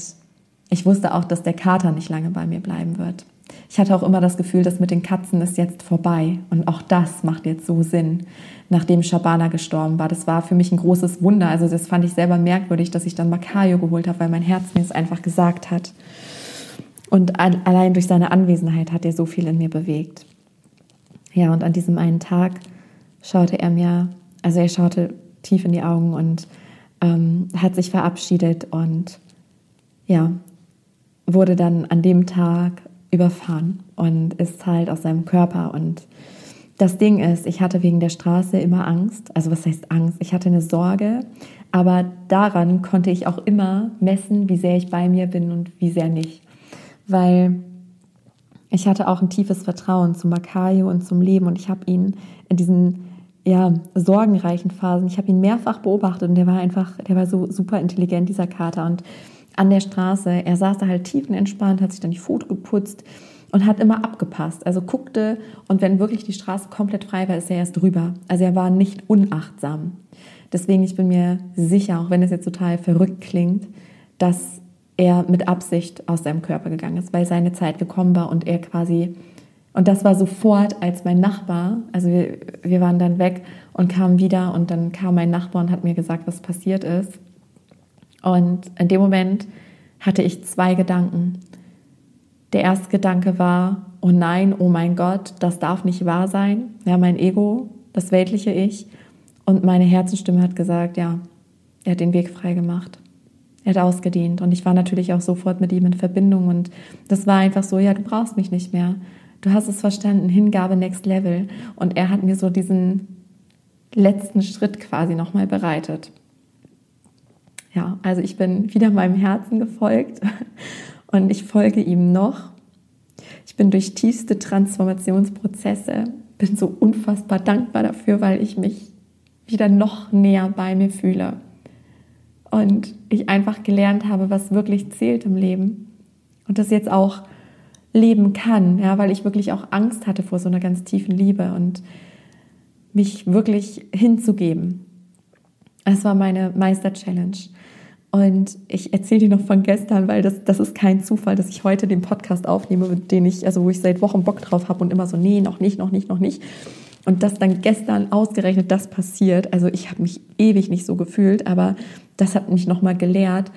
S1: ich wusste auch, dass der Kater nicht lange bei mir bleiben wird. Ich hatte auch immer das Gefühl, dass mit den Katzen ist jetzt vorbei. Und auch das macht jetzt so Sinn, nachdem Shabana gestorben war. Das war für mich ein großes Wunder. Also das fand ich selber merkwürdig, dass ich dann Makayo geholt habe, weil mein Herz mir es einfach gesagt hat. Und allein durch seine Anwesenheit hat er so viel in mir bewegt. Ja, und an diesem einen Tag schaute er mir, also er schaute tief in die Augen und ähm, hat sich verabschiedet und ja, wurde dann an dem Tag überfahren und ist halt aus seinem Körper. Und das Ding ist, ich hatte wegen der Straße immer Angst. Also was heißt Angst? Ich hatte eine Sorge, aber daran konnte ich auch immer messen, wie sehr ich bei mir bin und wie sehr nicht. Weil ich hatte auch ein tiefes Vertrauen zu Makayo und zum Leben und ich habe ihn in diesen ja, sorgenreichen Phasen. Ich habe ihn mehrfach beobachtet und der war einfach, der war so super intelligent, dieser Kater. Und an der Straße, er saß da halt tiefenentspannt, hat sich dann die Foto geputzt und hat immer abgepasst. Also guckte und wenn wirklich die Straße komplett frei war, ist er erst drüber. Also er war nicht unachtsam. Deswegen, ich bin mir sicher, auch wenn es jetzt total verrückt klingt, dass er mit Absicht aus seinem Körper gegangen ist, weil seine Zeit gekommen war und er quasi und das war sofort, als mein Nachbar, also wir, wir waren dann weg und kamen wieder und dann kam mein Nachbar und hat mir gesagt, was passiert ist. Und in dem Moment hatte ich zwei Gedanken. Der erste Gedanke war, oh nein, oh mein Gott, das darf nicht wahr sein. Ja, mein Ego, das weltliche Ich. Und meine Herzenstimme hat gesagt, ja, er hat den Weg frei gemacht. Er hat ausgedient. Und ich war natürlich auch sofort mit ihm in Verbindung. Und das war einfach so, ja, du brauchst mich nicht mehr du hast es verstanden, Hingabe next level. Und er hat mir so diesen letzten Schritt quasi nochmal bereitet. Ja, also ich bin wieder meinem Herzen gefolgt und ich folge ihm noch. Ich bin durch tiefste Transformationsprozesse bin so unfassbar dankbar dafür, weil ich mich wieder noch näher bei mir fühle. Und ich einfach gelernt habe, was wirklich zählt im Leben. Und das jetzt auch leben kann, ja, weil ich wirklich auch Angst hatte vor so einer ganz tiefen Liebe und mich wirklich hinzugeben. Das war meine Meister-Challenge. Und ich erzähle dir noch von gestern, weil das, das ist kein Zufall, dass ich heute den Podcast aufnehme, dem ich, also wo ich seit Wochen Bock drauf habe und immer so, nee, noch nicht, noch nicht, noch nicht. Und dass dann gestern ausgerechnet das passiert. Also ich habe mich ewig nicht so gefühlt, aber das hat mich nochmal gelehrt.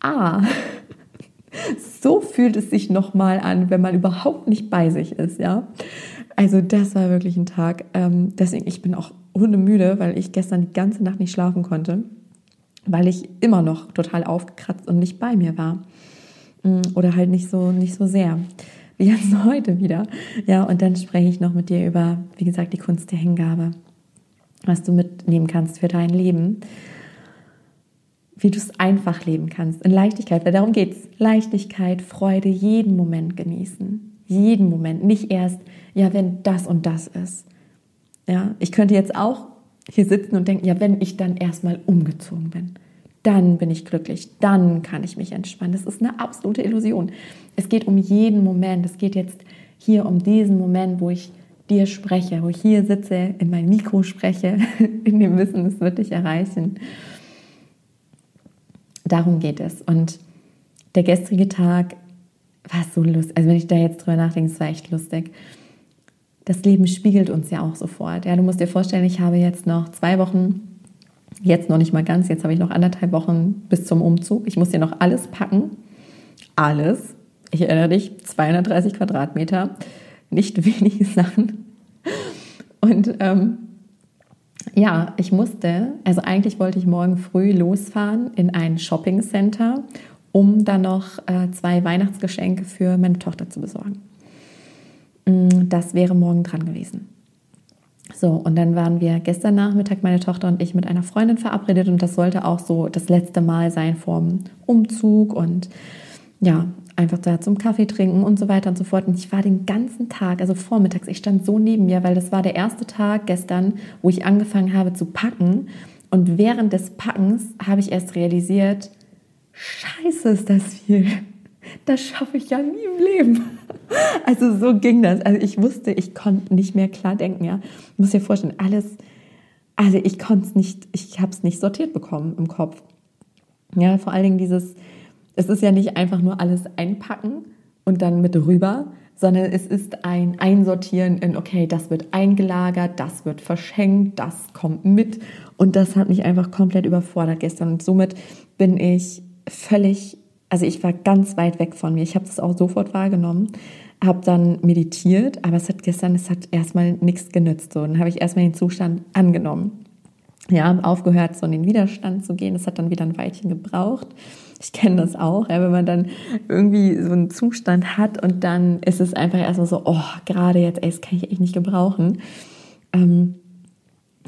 S1: Ah, so fühlt es sich nochmal an, wenn man überhaupt nicht bei sich ist, ja. Also das war wirklich ein Tag. Ähm, deswegen, ich bin auch hundemüde, weil ich gestern die ganze Nacht nicht schlafen konnte weil ich immer noch total aufgekratzt und nicht bei mir war. Mm, oder halt nicht so, nicht so sehr. Wie jetzt heute wieder. Ja, und dann spreche ich noch mit dir über, wie gesagt, die Kunst der Hingabe. Was du mitnehmen kannst für dein Leben. Wie du es einfach leben kannst. In Leichtigkeit, weil darum geht es. Leichtigkeit, Freude, jeden Moment genießen. Jeden Moment. Nicht erst, ja, wenn das und das ist. Ja, ich könnte jetzt auch hier sitzen und denken, ja, wenn ich dann erstmal umgezogen bin, dann bin ich glücklich, dann kann ich mich entspannen. Das ist eine absolute Illusion. Es geht um jeden Moment. Es geht jetzt hier um diesen Moment, wo ich dir spreche, wo ich hier sitze, in mein Mikro spreche, in dem Wissen, es wird dich erreichen. Darum geht es. Und der gestrige Tag war so lustig. Also wenn ich da jetzt drüber nachdenke, es war echt lustig das Leben spiegelt uns ja auch sofort. Ja, du musst dir vorstellen, ich habe jetzt noch zwei Wochen, jetzt noch nicht mal ganz, jetzt habe ich noch anderthalb Wochen bis zum Umzug. Ich muss hier noch alles packen. Alles. Ich erinnere dich, 230 Quadratmeter, nicht wenige Sachen. Und ähm, ja, ich musste, also eigentlich wollte ich morgen früh losfahren in ein Shopping Center, um dann noch äh, zwei Weihnachtsgeschenke für meine Tochter zu besorgen. Mm, das wäre morgen dran gewesen. So, und dann waren wir gestern Nachmittag, meine Tochter und ich, mit einer Freundin verabredet und das sollte auch so das letzte Mal sein vorm Umzug und ja, einfach da zum Kaffee trinken und so weiter und so fort. Und ich war den ganzen Tag, also vormittags, ich stand so neben mir, weil das war der erste Tag gestern, wo ich angefangen habe zu packen. Und während des Packens habe ich erst realisiert, scheiße ist das viel das schaffe ich ja nie im Leben. Also so ging das. Also ich wusste, ich konnte nicht mehr klar denken. Ja, ich muss dir vorstellen, alles, also ich konnte es nicht, ich habe es nicht sortiert bekommen im Kopf. Ja, vor allen Dingen dieses, es ist ja nicht einfach nur alles einpacken und dann mit rüber, sondern es ist ein Einsortieren in, okay, das wird eingelagert, das wird verschenkt, das kommt mit. Und das hat mich einfach komplett überfordert gestern. Und somit bin ich völlig also ich war ganz weit weg von mir. Ich habe das auch sofort wahrgenommen, habe dann meditiert, aber es hat gestern, es hat erstmal nichts genützt. So, dann habe ich erstmal den Zustand angenommen. Ja, aufgehört, so in den Widerstand zu gehen. Das hat dann wieder ein Weilchen gebraucht. Ich kenne das auch, ja, wenn man dann irgendwie so einen Zustand hat und dann ist es einfach erstmal so, oh, gerade jetzt, ey, das kann ich echt nicht gebrauchen. Ähm,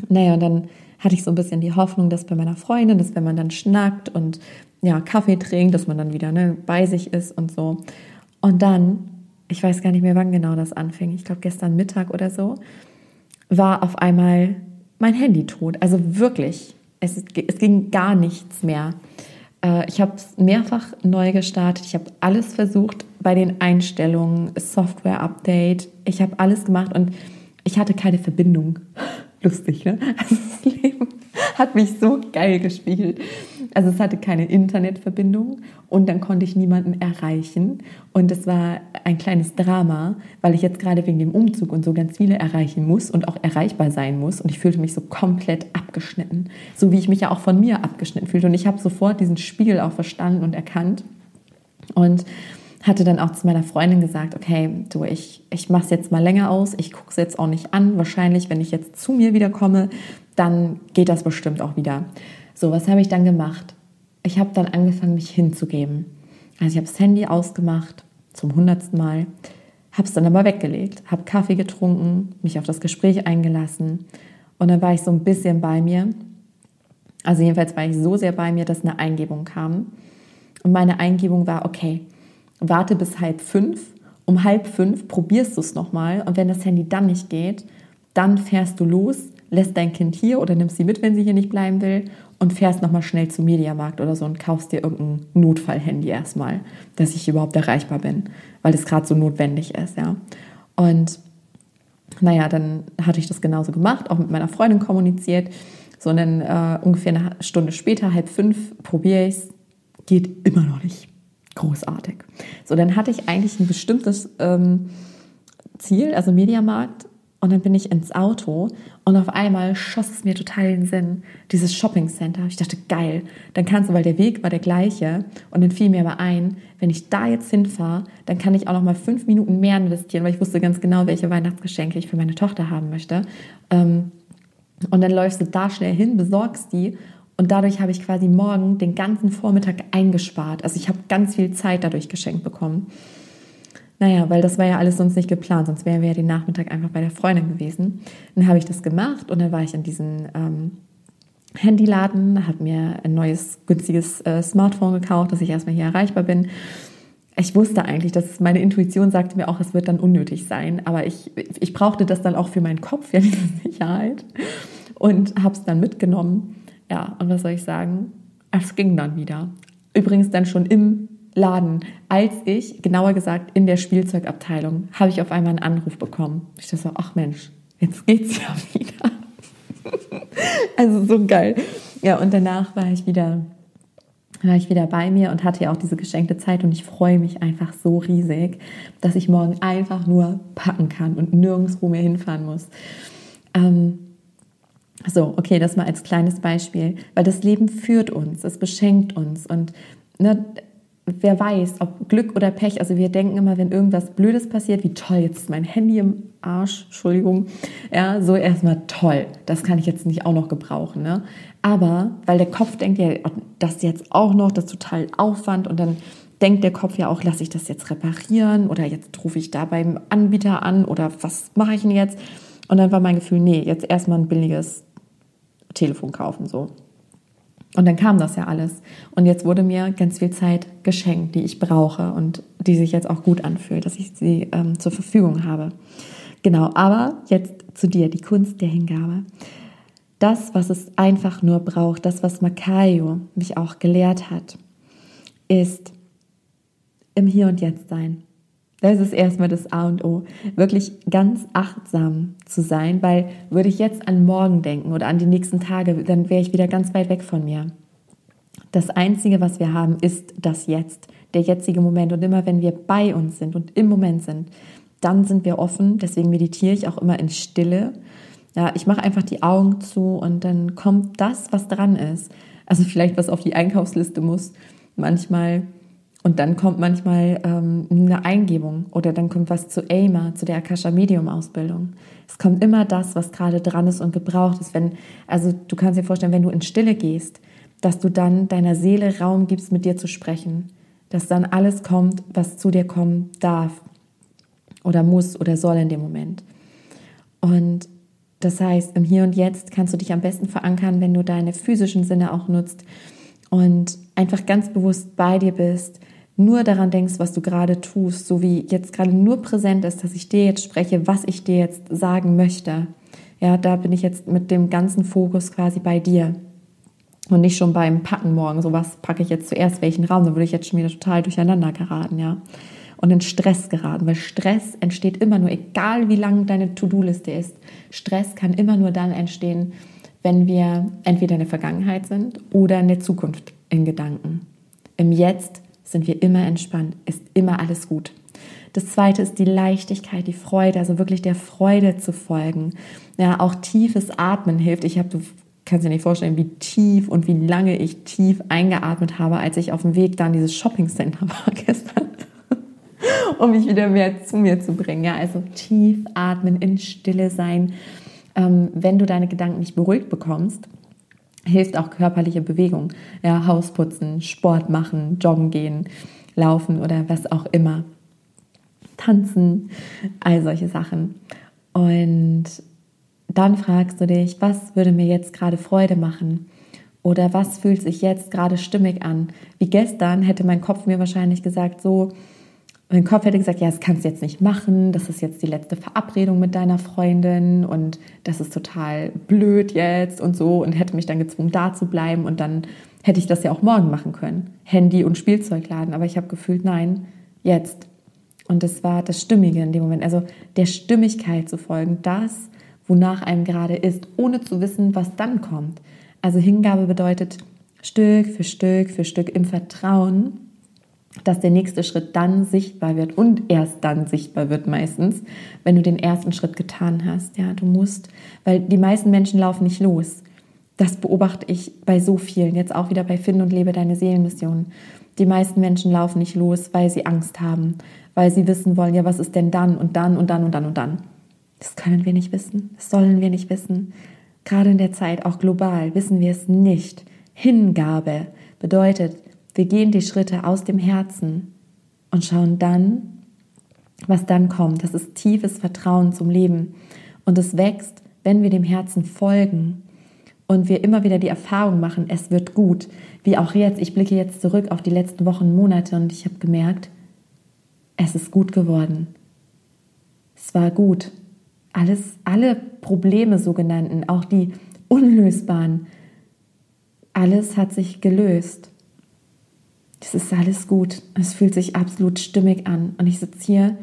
S1: naja, und dann hatte ich so ein bisschen die Hoffnung, dass bei meiner Freundin, dass wenn man dann schnackt und ja, Kaffee trinkt, dass man dann wieder ne, bei sich ist und so. Und dann, ich weiß gar nicht mehr, wann genau das anfing, ich glaube gestern Mittag oder so, war auf einmal mein Handy tot. Also wirklich, es, es ging gar nichts mehr. Äh, ich habe es mehrfach neu gestartet. Ich habe alles versucht bei den Einstellungen, Software-Update. Ich habe alles gemacht und ich hatte keine Verbindung. Lustig, ne? Also das Leben hat mich so geil gespiegelt. Also es hatte keine Internetverbindung und dann konnte ich niemanden erreichen. Und es war ein kleines Drama, weil ich jetzt gerade wegen dem Umzug und so ganz viele erreichen muss und auch erreichbar sein muss. Und ich fühlte mich so komplett abgeschnitten, so wie ich mich ja auch von mir abgeschnitten fühlte. Und ich habe sofort diesen Spiegel auch verstanden und erkannt. Und hatte dann auch zu meiner Freundin gesagt, okay, du, ich, ich mache es jetzt mal länger aus, ich gucke es jetzt auch nicht an. Wahrscheinlich, wenn ich jetzt zu mir wiederkomme, dann geht das bestimmt auch wieder. So, was habe ich dann gemacht? Ich habe dann angefangen, mich hinzugeben. Also ich habe das Handy ausgemacht zum hundertsten Mal, habe es dann aber weggelegt, habe Kaffee getrunken, mich auf das Gespräch eingelassen und dann war ich so ein bisschen bei mir. Also jedenfalls war ich so sehr bei mir, dass eine Eingebung kam. Und meine Eingebung war, okay, warte bis halb fünf. Um halb fünf probierst du es nochmal. Und wenn das Handy dann nicht geht, Dann fährst du los, lässt dein Kind hier oder nimmst sie mit, wenn sie hier nicht bleiben will und fährst nochmal schnell zum Mediamarkt oder so und kaufst dir irgendein Notfallhandy erstmal, dass ich überhaupt erreichbar bin, weil das gerade so notwendig ist, ja. Und naja, dann hatte ich das genauso gemacht, auch mit meiner Freundin kommuniziert. So dann äh, ungefähr eine Stunde später, halb fünf, probiere ich es, geht immer noch nicht. Großartig. So, dann hatte ich eigentlich ein bestimmtes ähm, Ziel, also Mediamarkt, und dann bin ich ins Auto und auf einmal schoss es mir total in den Sinn, dieses Shopping Center. Ich dachte, geil, dann kannst du, weil der Weg war der gleiche. Und dann fiel mir aber ein, wenn ich da jetzt hinfahre, dann kann ich auch noch mal fünf Minuten mehr investieren, weil ich wusste ganz genau, welche Weihnachtsgeschenke ich für meine Tochter haben möchte. Ähm, und dann läufst du da schnell hin, besorgst die und dadurch habe ich quasi morgen den ganzen Vormittag eingespart. Also ich habe ganz viel Zeit dadurch geschenkt bekommen. Naja, weil das war ja alles sonst nicht geplant, sonst wären wir ja den Nachmittag einfach bei der Freundin gewesen. Dann habe ich das gemacht und dann war ich in diesen ähm, Handyladen, habe mir ein neues, günstiges äh, Smartphone gekauft, dass ich erstmal hier erreichbar bin. Ich wusste eigentlich, dass meine Intuition sagte mir auch, es wird dann unnötig sein, aber ich, ich brauchte das dann auch für meinen Kopf, ja, diese Sicherheit und habe es dann mitgenommen. Ja, und was soll ich sagen? Es ging dann wieder. Übrigens dann schon im Laden, als ich, genauer gesagt in der Spielzeugabteilung, habe ich auf einmal einen Anruf bekommen. Ich dachte so, ach Mensch, jetzt geht's ja wieder. also so geil. Ja, und danach war ich wieder war ich wieder bei mir und hatte ja auch diese geschenkte Zeit und ich freue mich einfach so riesig, dass ich morgen einfach nur packen kann und nirgendwo mehr hinfahren muss. Ähm, so, okay, das mal als kleines Beispiel, weil das Leben führt uns, es beschenkt uns und ne, wer weiß, ob Glück oder Pech, also wir denken immer, wenn irgendwas Blödes passiert, wie toll, jetzt ist mein Handy im Arsch, Entschuldigung, ja, so erstmal toll, das kann ich jetzt nicht auch noch gebrauchen, ne? Aber, weil der Kopf denkt ja, das jetzt auch noch, das total Aufwand und dann denkt der Kopf ja auch, lasse ich das jetzt reparieren oder jetzt rufe ich da beim Anbieter an oder was mache ich denn jetzt? Und dann war mein Gefühl, nee, jetzt erstmal ein billiges Telefon kaufen, so. Und dann kam das ja alles. Und jetzt wurde mir ganz viel Zeit geschenkt, die ich brauche und die sich jetzt auch gut anfühlt, dass ich sie ähm, zur Verfügung habe. Genau, aber jetzt zu dir, die Kunst der Hingabe. Das, was es einfach nur braucht, das, was Makayo mich auch gelehrt hat, ist im Hier und Jetzt sein. Das ist erstmal das A und O. Wirklich ganz achtsam zu sein, weil würde ich jetzt an morgen denken oder an die nächsten Tage, dann wäre ich wieder ganz weit weg von mir. Das Einzige, was wir haben, ist das Jetzt, der jetzige Moment. Und immer wenn wir bei uns sind und im Moment sind, dann sind wir offen. Deswegen meditiere ich auch immer in Stille. Ja, ich mache einfach die Augen zu und dann kommt das, was dran ist. Also vielleicht was auf die Einkaufsliste muss. Manchmal und dann kommt manchmal ähm, eine Eingebung oder dann kommt was zu AIMA, zu der Akasha Medium Ausbildung. Es kommt immer das, was gerade dran ist und gebraucht ist. Wenn, also du kannst dir vorstellen, wenn du in Stille gehst, dass du dann deiner Seele Raum gibst, mit dir zu sprechen. Dass dann alles kommt, was zu dir kommen darf oder muss oder soll in dem Moment. Und das heißt, im Hier und Jetzt kannst du dich am besten verankern, wenn du deine physischen Sinne auch nutzt und einfach ganz bewusst bei dir bist, nur daran denkst, was du gerade tust, so wie jetzt gerade nur präsent ist, dass ich dir jetzt spreche, was ich dir jetzt sagen möchte. Ja, da bin ich jetzt mit dem ganzen Fokus quasi bei dir. Und nicht schon beim Packen morgen, so was packe ich jetzt zuerst, welchen Raum, da würde ich jetzt schon wieder total durcheinander geraten, ja. Und in Stress geraten, weil Stress entsteht immer nur, egal wie lang deine To-Do-Liste ist. Stress kann immer nur dann entstehen, wenn wir entweder in der Vergangenheit sind oder in der Zukunft in Gedanken. Im Jetzt sind wir immer entspannt, ist immer alles gut. Das zweite ist die Leichtigkeit, die Freude, also wirklich der Freude zu folgen. Ja, auch tiefes Atmen hilft. Ich habe, du kannst dir nicht vorstellen, wie tief und wie lange ich tief eingeatmet habe, als ich auf dem Weg da in dieses Shopping Center war gestern, um mich wieder mehr zu mir zu bringen. Ja, also tief atmen, in Stille sein. Ähm, wenn du deine Gedanken nicht beruhigt bekommst, hilft auch körperliche Bewegung. Ja, Hausputzen, Sport machen, joggen gehen, laufen oder was auch immer. Tanzen, all solche Sachen. Und dann fragst du dich, was würde mir jetzt gerade Freude machen? Oder was fühlt sich jetzt gerade stimmig an? Wie gestern hätte mein Kopf mir wahrscheinlich gesagt, so, mein Kopf hätte gesagt, ja, das kannst du jetzt nicht machen, das ist jetzt die letzte Verabredung mit deiner Freundin und das ist total blöd jetzt und so und hätte mich dann gezwungen, da zu bleiben und dann hätte ich das ja auch morgen machen können. Handy und Spielzeug laden, aber ich habe gefühlt, nein, jetzt. Und das war das Stimmige in dem Moment, also der Stimmigkeit zu folgen, das, wonach einem gerade ist, ohne zu wissen, was dann kommt. Also Hingabe bedeutet Stück für Stück für Stück im Vertrauen, dass der nächste Schritt dann sichtbar wird und erst dann sichtbar wird meistens, wenn du den ersten Schritt getan hast. Ja, du musst, weil die meisten Menschen laufen nicht los. Das beobachte ich bei so vielen, jetzt auch wieder bei Finn und Lebe deine Seelenmission. Die meisten Menschen laufen nicht los, weil sie Angst haben, weil sie wissen wollen, ja, was ist denn dann und dann und dann und dann und dann. Das können wir nicht wissen, das sollen wir nicht wissen. Gerade in der Zeit, auch global, wissen wir es nicht. Hingabe bedeutet, wir gehen die Schritte aus dem Herzen und schauen dann, was dann kommt. Das ist tiefes Vertrauen zum Leben. Und es wächst, wenn wir dem Herzen folgen und wir immer wieder die Erfahrung machen, es wird gut. Wie auch jetzt, ich blicke jetzt zurück auf die letzten Wochen, Monate und ich habe gemerkt, es ist gut geworden. Es war gut. Alles, alle Probleme sogenannten, auch die unlösbaren, alles hat sich gelöst es ist alles gut. Es fühlt sich absolut stimmig an. Und ich sitze hier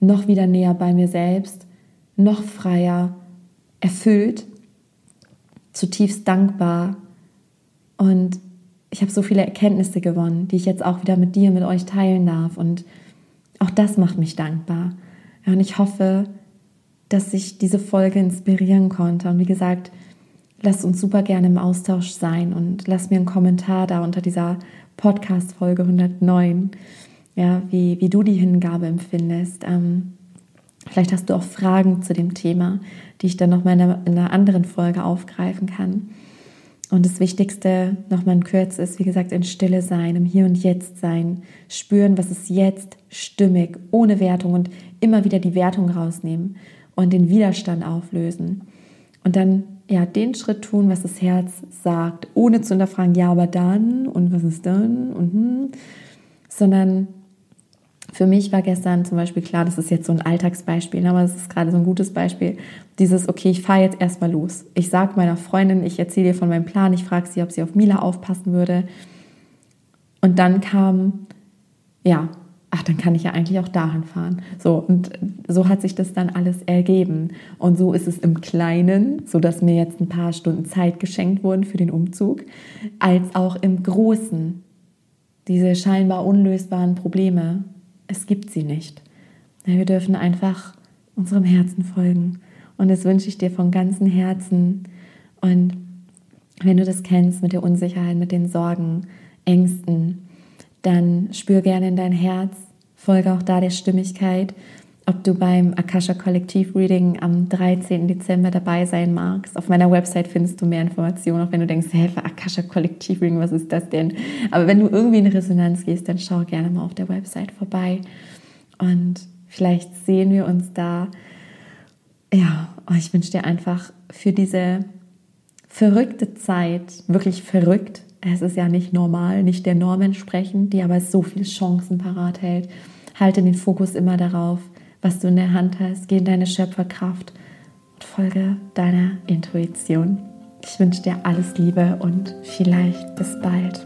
S1: noch wieder näher bei mir selbst, noch freier, erfüllt, zutiefst dankbar. Und ich habe so viele Erkenntnisse gewonnen, die ich jetzt auch wieder mit dir, mit euch teilen darf. Und auch das macht mich dankbar. Und ich hoffe, dass ich diese Folge inspirieren konnte. Und wie gesagt, lasst uns super gerne im Austausch sein und lasst mir einen Kommentar da unter dieser Podcast-Folge 109, ja, wie, wie du die Hingabe empfindest. Ähm, vielleicht hast du auch Fragen zu dem Thema, die ich dann nochmal in, in einer anderen Folge aufgreifen kann. Und das Wichtigste, nochmal in Kürze, ist, wie gesagt, in Stille sein, im Hier und Jetzt sein, spüren, was ist jetzt stimmig, ohne Wertung und immer wieder die Wertung rausnehmen und den Widerstand auflösen. Und dann ja, den Schritt tun, was das Herz sagt, ohne zu hinterfragen, ja, aber dann und was ist dann und hm, sondern für mich war gestern zum Beispiel klar, das ist jetzt so ein Alltagsbeispiel, aber es ist gerade so ein gutes Beispiel, dieses, okay, ich fahre jetzt erstmal los. Ich sage meiner Freundin, ich erzähle ihr von meinem Plan, ich frage sie, ob sie auf Mila aufpassen würde. Und dann kam, ja, ach, dann kann ich ja eigentlich auch dahin fahren. So, und so hat sich das dann alles ergeben. Und so ist es im Kleinen, so dass mir jetzt ein paar Stunden Zeit geschenkt wurden für den Umzug, als auch im Großen. Diese scheinbar unlösbaren Probleme, es gibt sie nicht. Wir dürfen einfach unserem Herzen folgen. Und das wünsche ich dir von ganzem Herzen. Und wenn du das kennst mit der Unsicherheit, mit den Sorgen, Ängsten, dann spür gerne in dein Herz, folge auch da der Stimmigkeit, ob du beim Akasha Kollektiv Reading am 13. Dezember dabei sein magst. Auf meiner Website findest du mehr Informationen, auch wenn du denkst, hey, für Akasha Kollektiv Reading, was ist das denn? Aber wenn du irgendwie in Resonanz gehst, dann schau gerne mal auf der Website vorbei und vielleicht sehen wir uns da. Ja, oh, ich wünsche dir einfach für diese verrückte Zeit, wirklich verrückt, es ist ja nicht normal, nicht der Norm entsprechend, die aber so viele Chancen parat hält. Halte den Fokus immer darauf, was du in der Hand hast. Geh in deine Schöpferkraft und folge deiner Intuition. Ich wünsche dir alles Liebe und vielleicht bis bald.